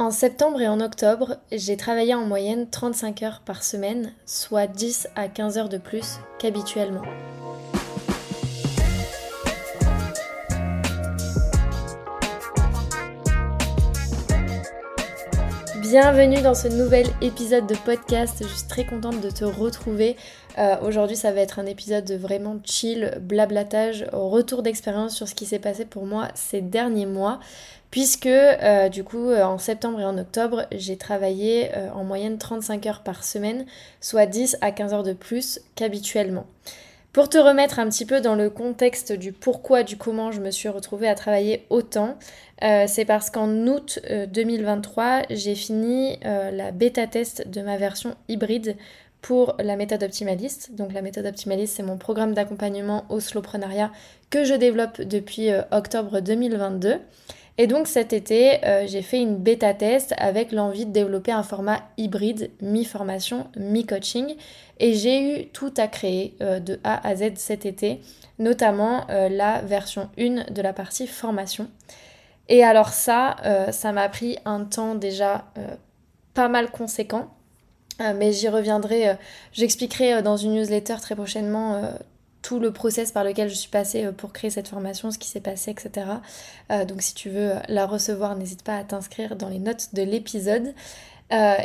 En septembre et en octobre, j'ai travaillé en moyenne 35 heures par semaine, soit 10 à 15 heures de plus qu'habituellement. Bienvenue dans ce nouvel épisode de podcast. Je suis très contente de te retrouver. Euh, aujourd'hui, ça va être un épisode de vraiment chill, blablatage, retour d'expérience sur ce qui s'est passé pour moi ces derniers mois. Puisque euh, du coup, euh, en septembre et en octobre, j'ai travaillé en moyenne 35 heures par semaine, soit 10 à 15 heures de plus qu'habituellement. Pour te remettre un petit peu dans le contexte du pourquoi, du comment je me suis retrouvée à travailler autant, euh, c'est parce qu'en août 2023, euh, j'ai fini euh, la bêta test de ma version hybride pour la méthode optimaliste. Donc la méthode optimaliste, c'est mon programme d'accompagnement au slowprenariat que je développe depuis octobre 2022. Et donc cet été, j'ai fait une bêta test avec l'envie de développer un format hybride, mi-formation, mi-coaching. Et j'ai eu tout à créer de A à Z cet été, notamment la version 1 de la partie formation. Et alors ça, euh, ça m'a pris un temps déjà euh, pas mal conséquent. Euh, mais j'y reviendrai, j'expliquerai dans une newsletter très prochainement tout le process par lequel je suis passée pour créer cette formation, ce qui s'est passé, etc. donc si tu veux la recevoir, n'hésite pas à t'inscrire dans les notes de l'épisode.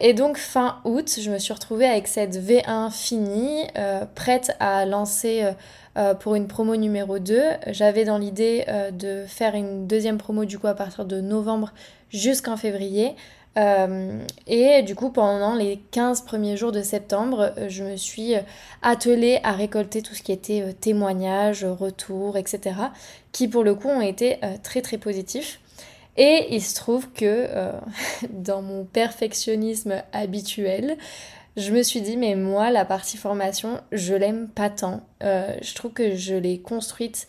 et donc fin août, je me suis retrouvée avec cette V1 finie, prête à lancer euh, pour une promo numéro 2. J'avais dans l'idée euh, de faire une deuxième promo du coup à partir de novembre jusqu'en février. Euh, et du coup, pendant les 15 premiers jours de septembre, je me suis attelée à récolter tout ce qui était témoignages, retours, etc. qui pour le coup ont été très très positifs. Et il se trouve que dans mon perfectionnisme habituel, je me suis dit, mais moi, la partie formation, je l'aime pas tant. Euh, je trouve que je l'ai construite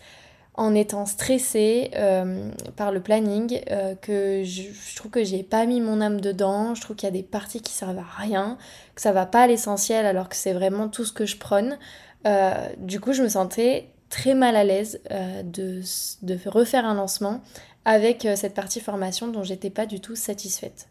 en étant stressée euh, par le planning, euh, que je, trouve que j'ai pas mis mon âme dedans, je trouve qu'il y a des parties qui servent à rien, que ça va pas à l'essentiel alors que c'est vraiment tout ce que je prône. du coup, je me sentais très mal à l'aise de, de refaire un lancement avec cette partie formation dont j'étais pas du tout satisfaite.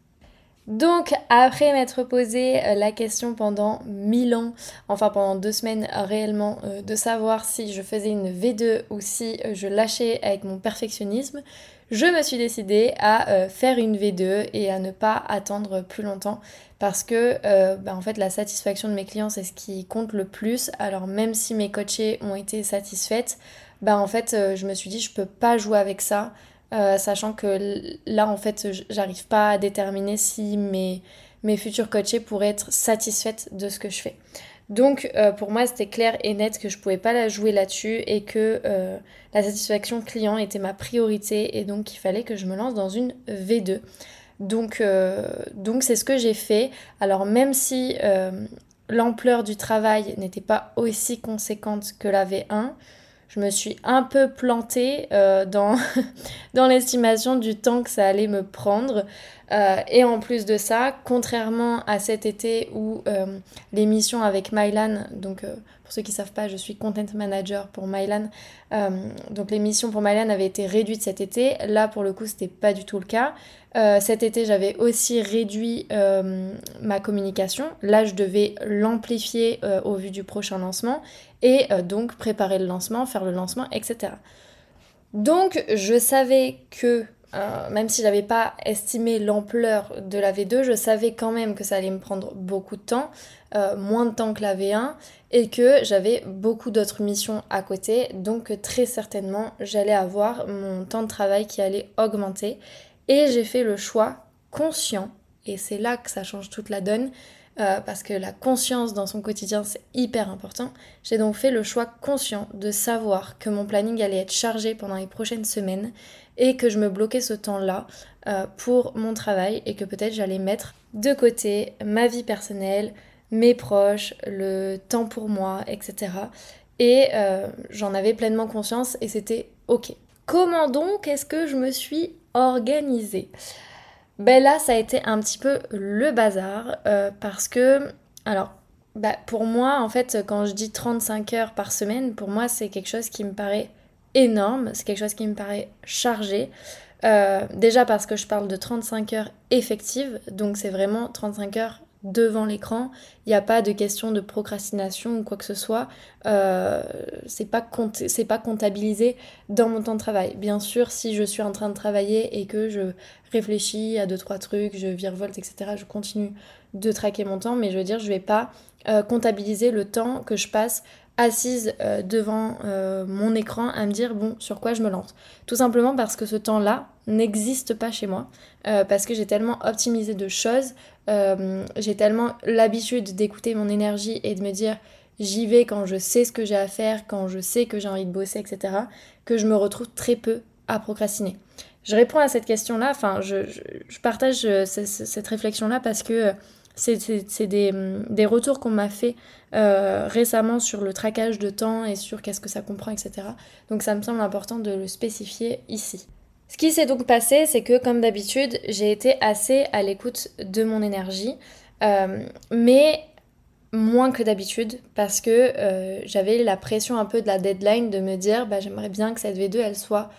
Donc, après m'être posé euh, la question pendant mille ans, enfin pendant deux semaines réellement, euh, de savoir si je faisais une V2 ou si euh, je lâchais avec mon perfectionnisme, je me suis décidée à faire une V2 et à ne pas attendre plus longtemps parce que bah, en fait la satisfaction de mes clients c'est ce qui compte le plus. Alors même si mes coachés ont été satisfaites, bah en fait je me suis dit je peux pas jouer avec ça. Euh, sachant que là, en fait, j'arrive pas à déterminer si mes, mes futurs coachés pourraient être satisfaites de ce que je fais. Donc, euh, pour moi, c'était clair et net que je pouvais pas la jouer là-dessus et que euh, la satisfaction client était ma priorité et donc il fallait que je me lance dans une V2. Donc, donc c'est ce que j'ai fait. Alors, même si l'ampleur du travail n'était pas aussi conséquente que la V1, je me suis un peu plantée euh, dans, l'estimation du temps que ça allait me prendre. Euh, et en plus de ça, contrairement à cet été où euh, l'émission avec Mylan, donc pour ceux qui ne savent pas, je suis content manager pour Mylan, donc l'émission pour Mylan avait été réduite cet été. Là, pour le coup, c'était pas du tout le cas. cet été, j'avais aussi réduit ma communication. Là, je devais l'amplifier au vu du prochain lancement et donc préparer le lancement, faire le lancement, etc. Donc, je savais que euh, même si j'avais pas estimé l'ampleur de la V2, je savais quand même que ça allait me prendre beaucoup de temps, euh, moins de temps que la V1, et que j'avais beaucoup d'autres missions à côté, donc très certainement j'allais avoir mon temps de travail qui allait augmenter. Et j'ai fait le choix conscient, et c'est là que ça change toute la donne, euh, parce que la conscience dans son quotidien c'est hyper important. J'ai donc fait le choix conscient de savoir que mon planning allait être chargé pendant les prochaines semaines et que je me bloquais ce temps-là euh, pour mon travail et que peut-être j'allais mettre de côté ma vie personnelle, mes proches, le temps pour moi, etc. Et euh, j'en avais pleinement conscience et c'était ok. Comment donc est-ce que je me suis organisée? Ben là, ça a été un petit peu le bazar euh, parce que, alors, bah, pour moi, en fait, quand je dis 35 heures par semaine, pour moi, c'est quelque chose qui me paraît énorme, c'est quelque chose qui me paraît chargé. déjà parce que je parle de 35 heures effectives, donc c'est vraiment 35 heures devant l'écran. Il n'y a pas de question de procrastination ou quoi que ce soit. Euh, c'est pas, pas comptabilisé dans mon temps de travail. Bien sûr, si je suis en train de travailler et que je réfléchis à deux, trois trucs, je virevolte, etc., je continue de traquer mon temps, mais je veux dire, je vais pas euh, comptabiliser le temps que je passe assise euh, devant euh, mon écran à me dire bon sur quoi je me lance. Tout simplement parce que ce temps-là n'existe pas chez moi, parce que j'ai tellement optimisé de choses, j'ai tellement l'habitude d'écouter mon énergie et de me dire j'y vais quand je sais ce que j'ai à faire, quand je sais que j'ai envie de bosser, etc., que je me retrouve très peu à procrastiner. Je réponds à cette question-là, enfin je, partage cette réflexion-là parce que c'est des, retours qu'on m'a fait euh, récemment sur le traquage de temps et sur qu'est-ce que ça comprend, etc. Donc ça me semble important de le spécifier ici. Ce qui s'est donc passé, c'est que comme d'habitude, j'ai été assez à l'écoute de mon énergie, euh, mais moins que d'habitude parce que euh, j'avais la pression un peu de la deadline de me dire bah, j'aimerais bien que cette V2 elle soit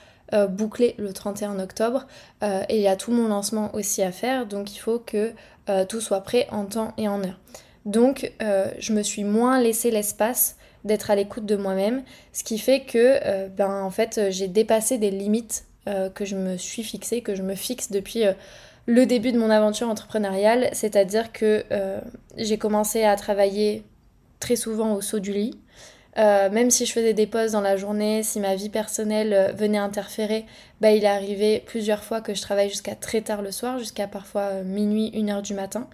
bouclée le 31 octobre et il y a tout mon lancement aussi à faire donc il faut que euh, tout soit prêt en temps et en heure. Donc euh, je me suis moins laissé l'espace d'être à l'écoute de moi-même, ce qui fait que euh, ben, en fait j'ai dépassé des limites que je me suis fixées, que je me fixe depuis le début de mon aventure entrepreneuriale, c'est-à-dire que j'ai commencé à travailler très souvent au saut du lit. Même si je faisais des pauses dans la journée, si ma vie personnelle venait interférer, bah, il est arrivé plusieurs fois que je travaille jusqu'à très tard le soir, jusqu'à parfois euh, minuit, une heure du matin.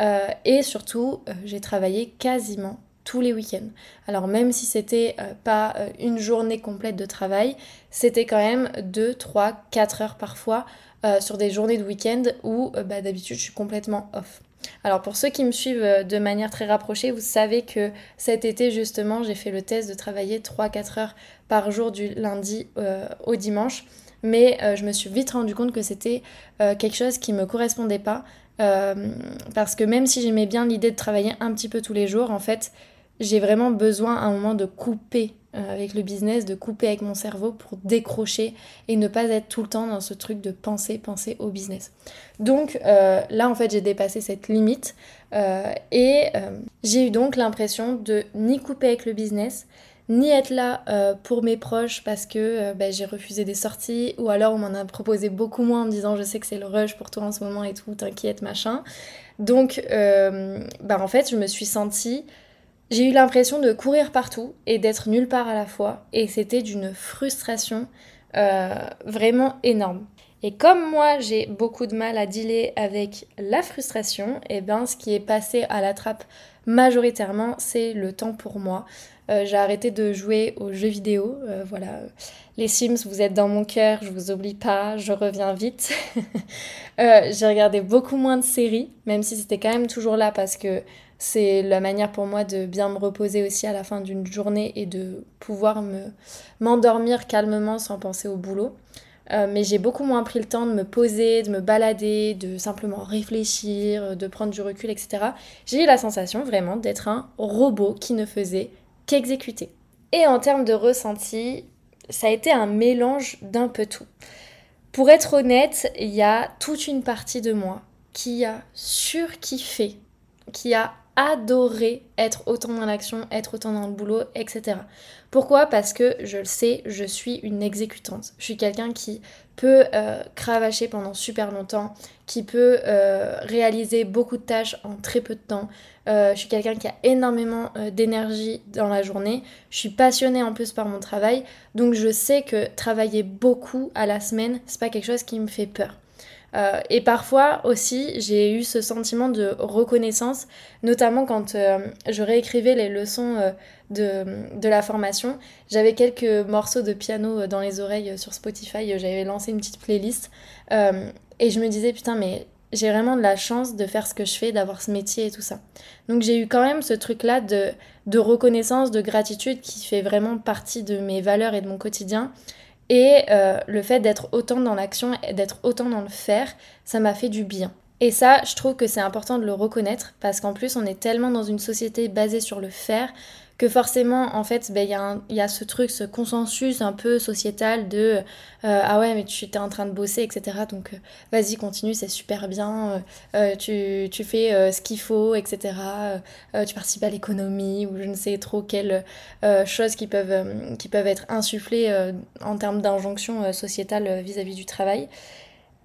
Euh, et surtout, euh, j'ai travaillé quasiment tous les week-ends. Alors même si c'était pas une journée complète de travail, c'était quand même 2, 3, 4 heures parfois sur des journées de week-end où bah, d'habitude je suis complètement off. Alors pour ceux qui me suivent de manière très rapprochée, vous savez que cet été justement j'ai fait le test de travailler 3-4 heures par jour du lundi au dimanche mais euh, je me suis vite rendu compte que c'était euh, quelque chose qui me correspondait pas. Euh, parce que même si j'aimais bien l'idée de travailler un petit peu tous les jours, en fait, j'ai vraiment besoin à un moment de couper avec le business, de couper avec mon cerveau pour décrocher et ne pas être tout le temps dans ce truc de penser, penser au business. Donc là, en fait, j'ai dépassé cette limite et j'ai eu donc l'impression de ni couper avec le business, ni être là euh, pour mes proches parce que euh, bah, j'ai refusé des sorties ou alors on m'en a proposé beaucoup moins en me disant je sais que c'est le rush pour toi en ce moment et tout, t'inquiète, machin. Donc euh, bah, en fait je me suis sentie, j'ai eu l'impression de courir partout et d'être nulle part à la fois et c'était d'une frustration vraiment énorme. Et comme moi j'ai beaucoup de mal à dealer avec la frustration, et eh bien ce qui est passé à la trappe majoritairement c'est le temps pour moi. Euh, j'ai arrêté de jouer aux jeux vidéo. Euh, voilà, les Sims, vous êtes dans mon cœur, je vous oublie pas, je reviens vite. Euh, j'ai regardé beaucoup moins de séries, même si c'était quand même toujours là parce que c'est la manière pour moi de bien me reposer aussi à la fin d'une journée et de pouvoir me m'endormir calmement sans penser au boulot. mais j'ai beaucoup moins pris le temps de me poser, de me balader, de simplement réfléchir, de prendre du recul, etc. J'ai eu la sensation vraiment d'être un robot qui ne faisait qu'exécuter. Et en termes de ressenti, ça a été un mélange d'un peu tout. Pour être honnête, il y a toute une partie de moi qui a surkiffé, qui a adoré être autant dans l'action, être autant dans le boulot, etc. Pourquoi? Parce que je le sais, je suis une exécutante. Je suis quelqu'un qui peut euh, cravacher pendant super longtemps, qui peut euh, réaliser beaucoup de tâches en très peu de temps. Euh, je suis quelqu'un qui a énormément d'énergie dans la journée. Je suis passionnée en plus par mon travail, donc je sais que travailler beaucoup à la semaine, c'est pas quelque chose qui me fait peur. Euh, et parfois aussi, j'ai eu ce sentiment de reconnaissance, notamment quand euh, je réécrivais les leçons euh, de, de, la formation. J'avais quelques morceaux de piano dans les oreilles sur Spotify, j'avais lancé une petite playlist. et je me disais, putain, mais j'ai vraiment de la chance de faire ce que je fais, d'avoir ce métier et tout ça. Donc j'ai eu quand même ce truc-là de, de reconnaissance, de gratitude qui fait vraiment partie de mes valeurs et de mon quotidien. Et euh, le fait d'être autant dans l'action, d'être autant dans le faire, ça m'a fait du bien. Et ça, je trouve que c'est important de le reconnaître parce qu'en plus, on est tellement dans une société basée sur le faire que forcément, en fait, ben, il y, a ce truc, ce consensus un peu sociétal de euh, ah ouais, mais tu es en train de bosser, etc. Donc euh, vas-y, continue, c'est super bien, euh, tu, tu, fais ce qu'il faut, etc. tu participes à l'économie ou je ne sais trop quelles choses qui peuvent, qui peuvent être insufflées en termes d'injonction sociétale vis-à-vis du travail.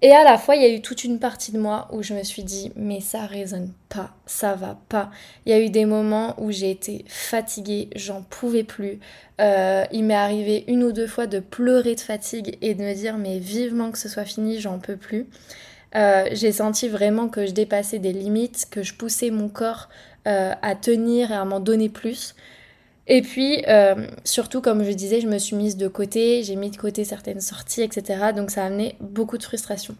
Et à la fois, il y a eu toute une partie de moi où je me suis dit, mais ça résonne pas, ça va pas. Il y a eu des moments où j'ai été fatiguée, j'en pouvais plus. Euh, il m'est arrivé une ou deux fois de pleurer de fatigue et de me dire, mais vivement que ce soit fini, j'en peux plus. Euh, j'ai senti vraiment que je dépassais des limites, que je poussais mon corps euh, à tenir et à m'en donner plus. Et puis, euh, surtout, comme je disais, je me suis mise de côté, j'ai mis de côté certaines sorties, etc. Donc ça a amené beaucoup de frustration.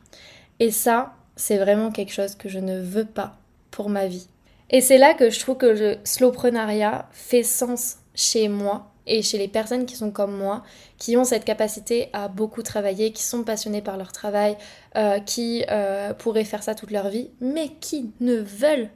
Et ça, c'est vraiment quelque chose que je ne veux pas pour ma vie. Et c'est là que je trouve que le slowprenariat fait sens chez moi et chez les personnes qui sont comme moi, qui ont cette capacité à beaucoup travailler, qui sont passionnées par leur travail, euh, qui euh, pourraient faire ça toute leur vie, mais qui ne veulent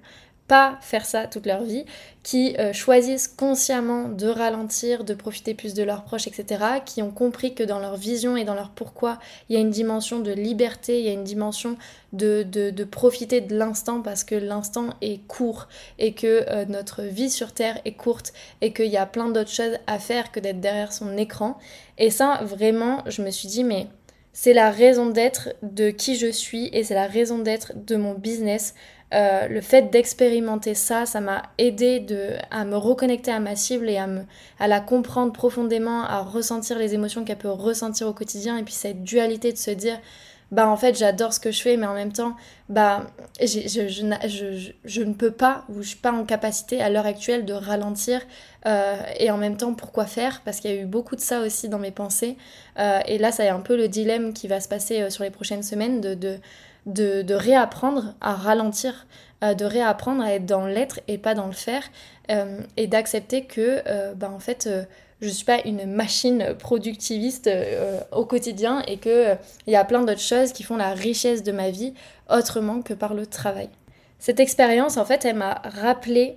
pas faire ça toute leur vie, qui euh, choisissent consciemment de ralentir, de profiter plus de leurs proches, etc., qui ont compris que dans leur vision et dans leur pourquoi, il y a une dimension de liberté, il y a une dimension de, de, profiter de l'instant parce que l'instant est court et que euh, notre vie sur Terre est courte et qu'il y a plein d'autres choses à faire que d'être derrière son écran. Et ça, vraiment, je me suis dit, mais c'est la raison d'être de qui je suis et c'est la raison d'être de mon business. Euh, le fait d'expérimenter ça, ça m'a aidé à me reconnecter à ma cible et à, la comprendre profondément, à ressentir les émotions qu'elle peut ressentir au quotidien. Et puis cette dualité de se dire, bah en fait j'adore ce que je fais, mais en même temps, bah je, ne peux pas, ou je suis pas en capacité à l'heure actuelle de ralentir. Euh, et en même temps, pourquoi faire? Parce qu'il y a eu beaucoup de ça aussi dans mes pensées. Euh, et là, ça est un peu le dilemme qui va se passer sur les prochaines semaines de de, réapprendre à ralentir, euh, de réapprendre à être dans l'être et pas dans le faire, euh, et d'accepter que, euh, bah, en fait, je suis pas une machine productiviste au quotidien et qu'il il y a plein d'autres choses qui font la richesse de ma vie autrement que par le travail. Cette expérience, en fait, elle m'a rappelé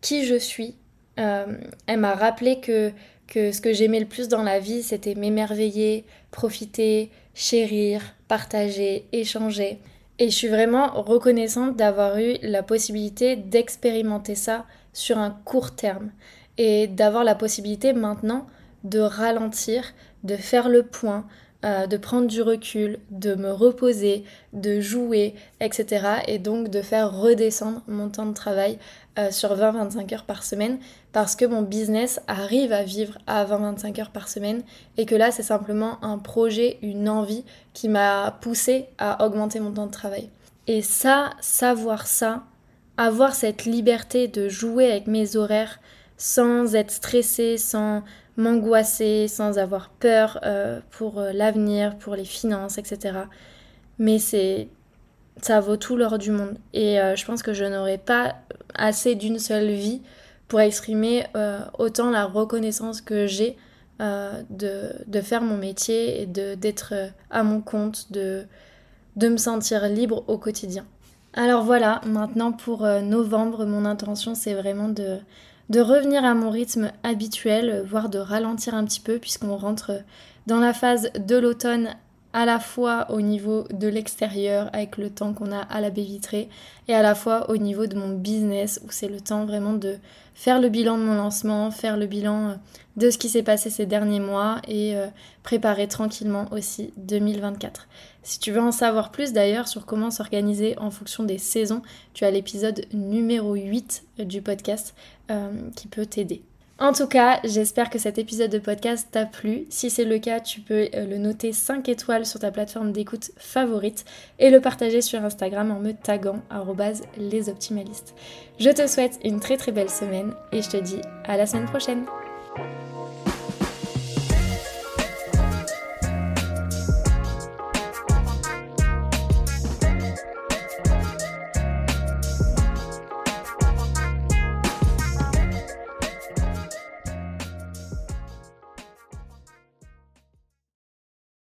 qui je suis. elle m'a rappelé que, que ce que j'aimais le plus dans la vie, c'était m'émerveiller, profiter, chérir, partager, échanger. Et je suis vraiment reconnaissante d'avoir eu la possibilité d'expérimenter ça sur un court terme et d'avoir la possibilité maintenant de ralentir, de faire le point, euh, de prendre du recul, de me reposer, de jouer, etc. Et donc de faire redescendre mon temps de travail euh, sur 20-25 heures par semaine parce que mon business arrive à vivre à 20-25 heures par semaine et que là c'est simplement un projet, une envie qui m'a poussé à augmenter mon temps de travail. Et ça, savoir ça, avoir cette liberté de jouer avec mes horaires sans être stressée, sans m'angoisser, sans avoir peur euh, pour euh, l'avenir, pour les finances, etc. Mais c'est ça vaut tout l'or du monde. Et euh, je pense que je n'aurais pas assez d'une seule vie pour exprimer autant la reconnaissance que j'ai de, de, faire mon métier et d'être à mon compte, de, de me sentir libre au quotidien. Alors voilà, maintenant pour novembre, mon intention c'est vraiment de de revenir à mon rythme habituel, voire de ralentir un petit peu puisqu'on rentre dans la phase de l'automne à la fois au niveau de l'extérieur avec le temps qu'on a à la baie vitrée et à la fois au niveau de mon business où c'est le temps vraiment de faire le bilan de mon lancement, faire le bilan euh, de ce qui s'est passé ces derniers mois et euh, préparer tranquillement aussi 2024. Si tu veux en savoir plus d'ailleurs sur comment s'organiser en fonction des saisons, tu as l'épisode numéro 8 du podcast euh, qui peut t'aider. En tout cas, j'espère que cet épisode de podcast t'a plu. Si c'est le cas, tu peux euh, le noter 5 étoiles sur ta plateforme d'écoute favorite et le partager sur Instagram en me taguant lesoptimalistes. Je te souhaite une très très belle semaine et je te dis à la semaine prochaine.